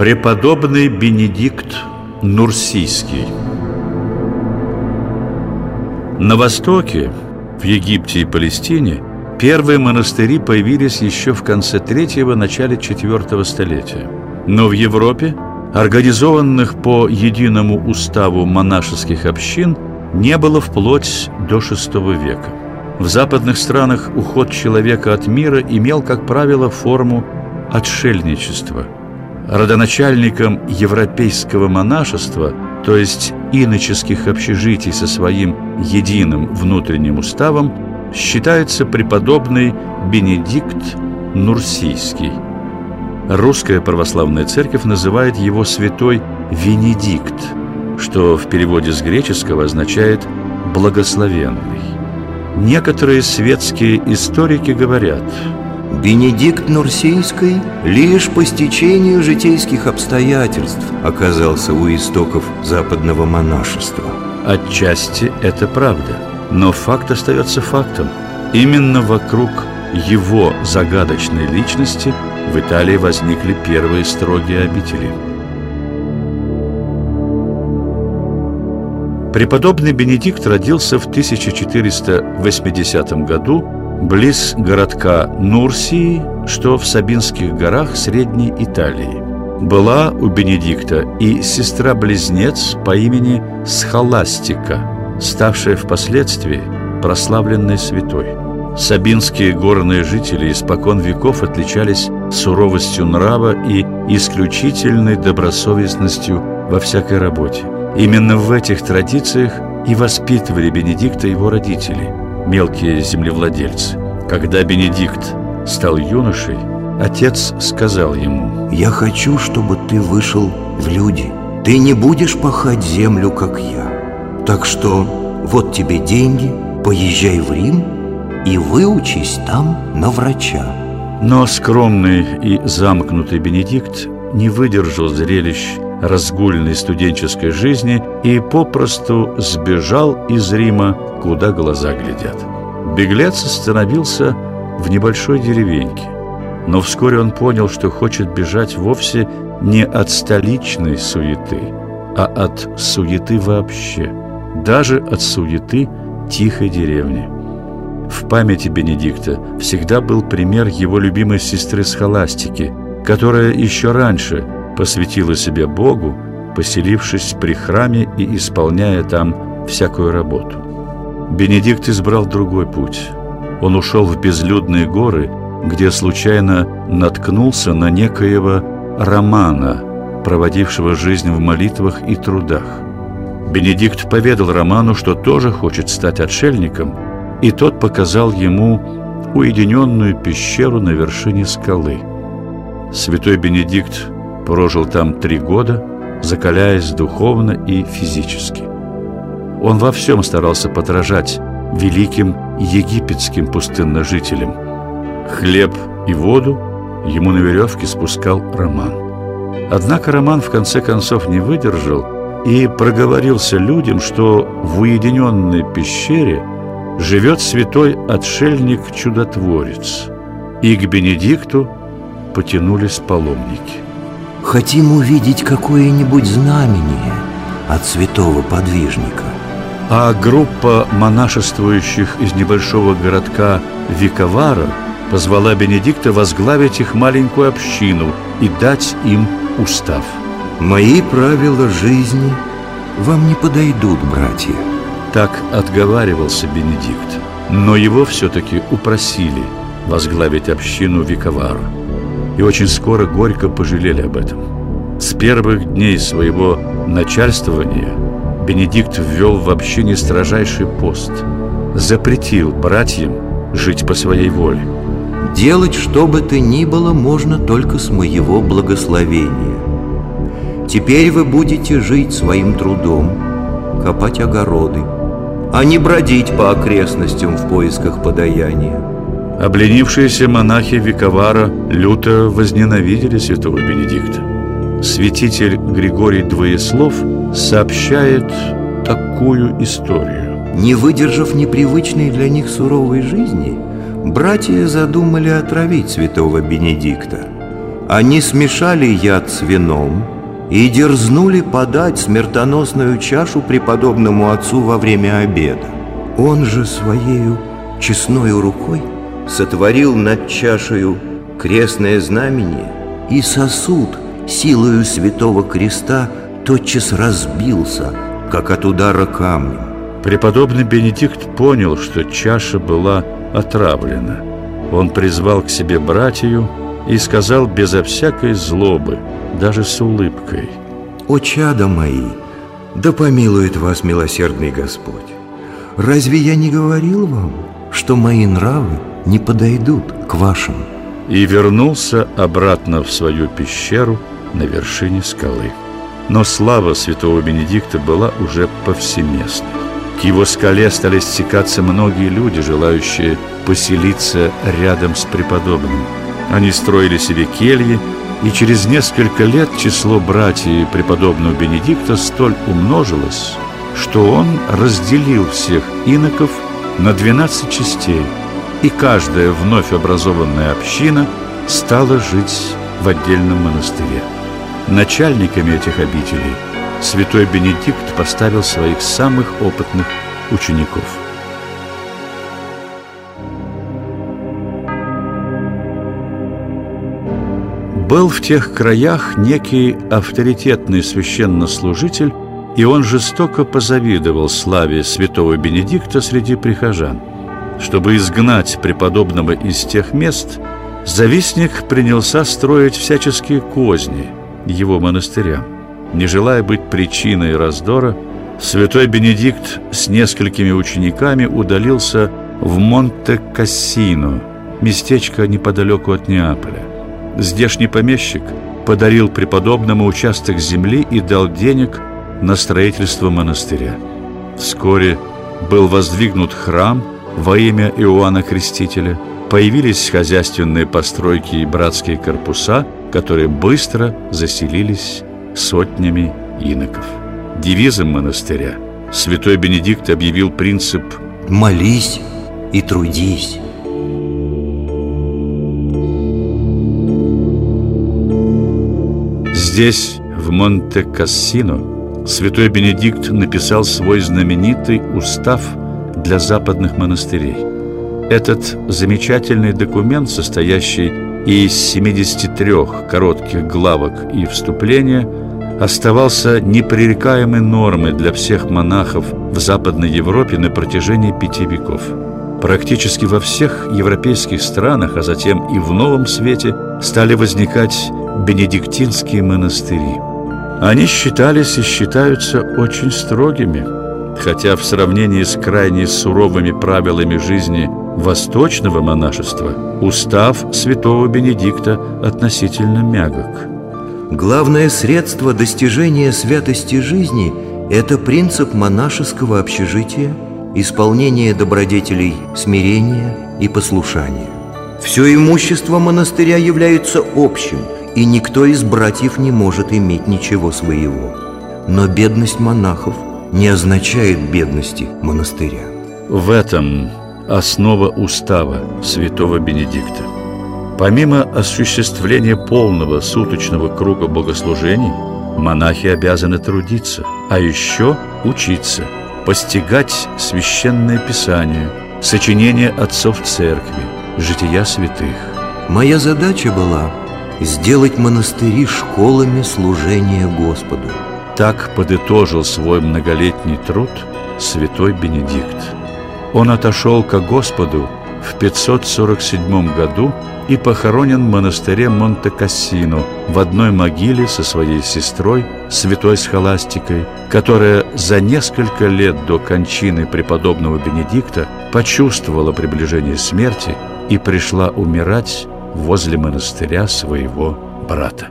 Преподобный Бенедикт Нурсийский На востоке, в Египте и Палестине, первые монастыри появились еще в конце третьего, начале четвертого столетия. Но в Европе организованных по единому уставу монашеских общин не было вплоть до VI века. В западных странах уход человека от мира имел, как правило, форму отшельничества – родоначальником европейского монашества, то есть иноческих общежитий со своим единым внутренним уставом, считается преподобный Бенедикт Нурсийский. Русская православная церковь называет его святой Венедикт, что в переводе с греческого означает «благословенный». Некоторые светские историки говорят – Бенедикт Нурсийский лишь по стечению житейских обстоятельств оказался у истоков западного монашества. Отчасти это правда, но факт остается фактом. Именно вокруг его загадочной личности в Италии возникли первые строгие обители. Преподобный Бенедикт родился в 1480 году близ городка Нурсии, что в Сабинских горах Средней Италии. Была у Бенедикта и сестра-близнец по имени Схоластика, ставшая впоследствии прославленной святой. Сабинские горные жители испокон веков отличались суровостью нрава и исключительной добросовестностью во всякой работе. Именно в этих традициях и воспитывали Бенедикта его родители – мелкие землевладельцы. Когда Бенедикт стал юношей, отец сказал ему «Я хочу, чтобы ты вышел в люди. Ты не будешь пахать землю, как я. Так что вот тебе деньги, поезжай в Рим и выучись там на врача». Но скромный и замкнутый Бенедикт не выдержал зрелищ разгульной студенческой жизни и попросту сбежал из Рима, куда глаза глядят. Беглец остановился в небольшой деревеньке, но вскоре он понял, что хочет бежать вовсе не от столичной суеты, а от суеты вообще, даже от суеты тихой деревни. В памяти Бенедикта всегда был пример его любимой сестры Схоластики, которая еще раньше – посвятила себя Богу, поселившись при храме и исполняя там всякую работу. Бенедикт избрал другой путь. Он ушел в безлюдные горы, где случайно наткнулся на некоего Романа, проводившего жизнь в молитвах и трудах. Бенедикт поведал Роману, что тоже хочет стать отшельником, и тот показал ему уединенную пещеру на вершине скалы. Святой Бенедикт прожил там три года, закаляясь духовно и физически. Он во всем старался подражать великим египетским пустынножителям. Хлеб и воду ему на веревке спускал Роман. Однако Роман в конце концов не выдержал и проговорился людям, что в уединенной пещере живет святой отшельник-чудотворец, и к Бенедикту потянулись паломники – Хотим увидеть какое-нибудь знамение от святого подвижника. А группа монашествующих из небольшого городка Виковара позвала Бенедикта возглавить их маленькую общину и дать им устав. «Мои правила жизни вам не подойдут, братья». Так отговаривался Бенедикт, но его все-таки упросили возглавить общину Виковара и очень скоро горько пожалели об этом. С первых дней своего начальствования Бенедикт ввел в общине строжайший пост, запретил братьям жить по своей воле. «Делать что бы то ни было можно только с моего благословения. Теперь вы будете жить своим трудом, копать огороды, а не бродить по окрестностям в поисках подаяния. Обленившиеся монахи Виковара люто возненавидели святого Бенедикта. Святитель Григорий Двоеслов сообщает такую историю. Не выдержав непривычной для них суровой жизни, братья задумали отравить святого Бенедикта. Они смешали яд с вином и дерзнули подать смертоносную чашу преподобному отцу во время обеда. Он же своею честною рукой сотворил над чашею крестное знамение, и сосуд силою святого креста тотчас разбился, как от удара камнем. Преподобный Бенедикт понял, что чаша была отравлена. Он призвал к себе братью и сказал безо всякой злобы, даже с улыбкой. «О, чада мои, да помилует вас милосердный Господь! Разве я не говорил вам, что мои нравы не подойдут к вашим?» И вернулся обратно в свою пещеру на вершине скалы. Но слава святого Бенедикта была уже повсеместной. К его скале стали стекаться многие люди, желающие поселиться рядом с преподобным. Они строили себе кельи, и через несколько лет число братьев преподобного Бенедикта столь умножилось, что он разделил всех иноков на 12 частей, и каждая вновь образованная община стала жить в отдельном монастыре. Начальниками этих обителей – святой Бенедикт поставил своих самых опытных учеников. Был в тех краях некий авторитетный священнослужитель, и он жестоко позавидовал славе святого Бенедикта среди прихожан. Чтобы изгнать преподобного из тех мест, завистник принялся строить всяческие козни его монастырям. Не желая быть причиной раздора, святой Бенедикт с несколькими учениками удалился в Монте-Кассино, местечко неподалеку от Неаполя. Здешний помещик подарил преподобному участок земли и дал денег на строительство монастыря. Вскоре был воздвигнут храм во имя Иоанна Крестителя, появились хозяйственные постройки и братские корпуса, которые быстро заселились сотнями иноков. Девизом монастыря святой Бенедикт объявил принцип «Молись и трудись». Здесь, в Монте-Кассино, святой Бенедикт написал свой знаменитый устав для западных монастырей. Этот замечательный документ, состоящий из 73 коротких главок и вступления – оставался непререкаемой нормой для всех монахов в Западной Европе на протяжении пяти веков. Практически во всех европейских странах, а затем и в Новом Свете, стали возникать бенедиктинские монастыри. Они считались и считаются очень строгими, хотя в сравнении с крайне суровыми правилами жизни восточного монашества устав святого Бенедикта относительно мягок. Главное средство достижения святости жизни – это принцип монашеского общежития, исполнение добродетелей смирения и послушания. Все имущество монастыря является общим, и никто из братьев не может иметь ничего своего. Но бедность монахов не означает бедности монастыря. В этом основа устава святого Бенедикта. Помимо осуществления полного суточного круга богослужений, монахи обязаны трудиться, а еще учиться, постигать священное писание, сочинения отцов церкви, жития святых. Моя задача была сделать монастыри школами служения Господу. Так подытожил свой многолетний труд святой Бенедикт. Он отошел ко Господу в 547 году и похоронен в монастыре Монте-Кассино в одной могиле со своей сестрой, святой Схоластикой, которая за несколько лет до кончины преподобного Бенедикта почувствовала приближение смерти и пришла умирать возле монастыря своего брата.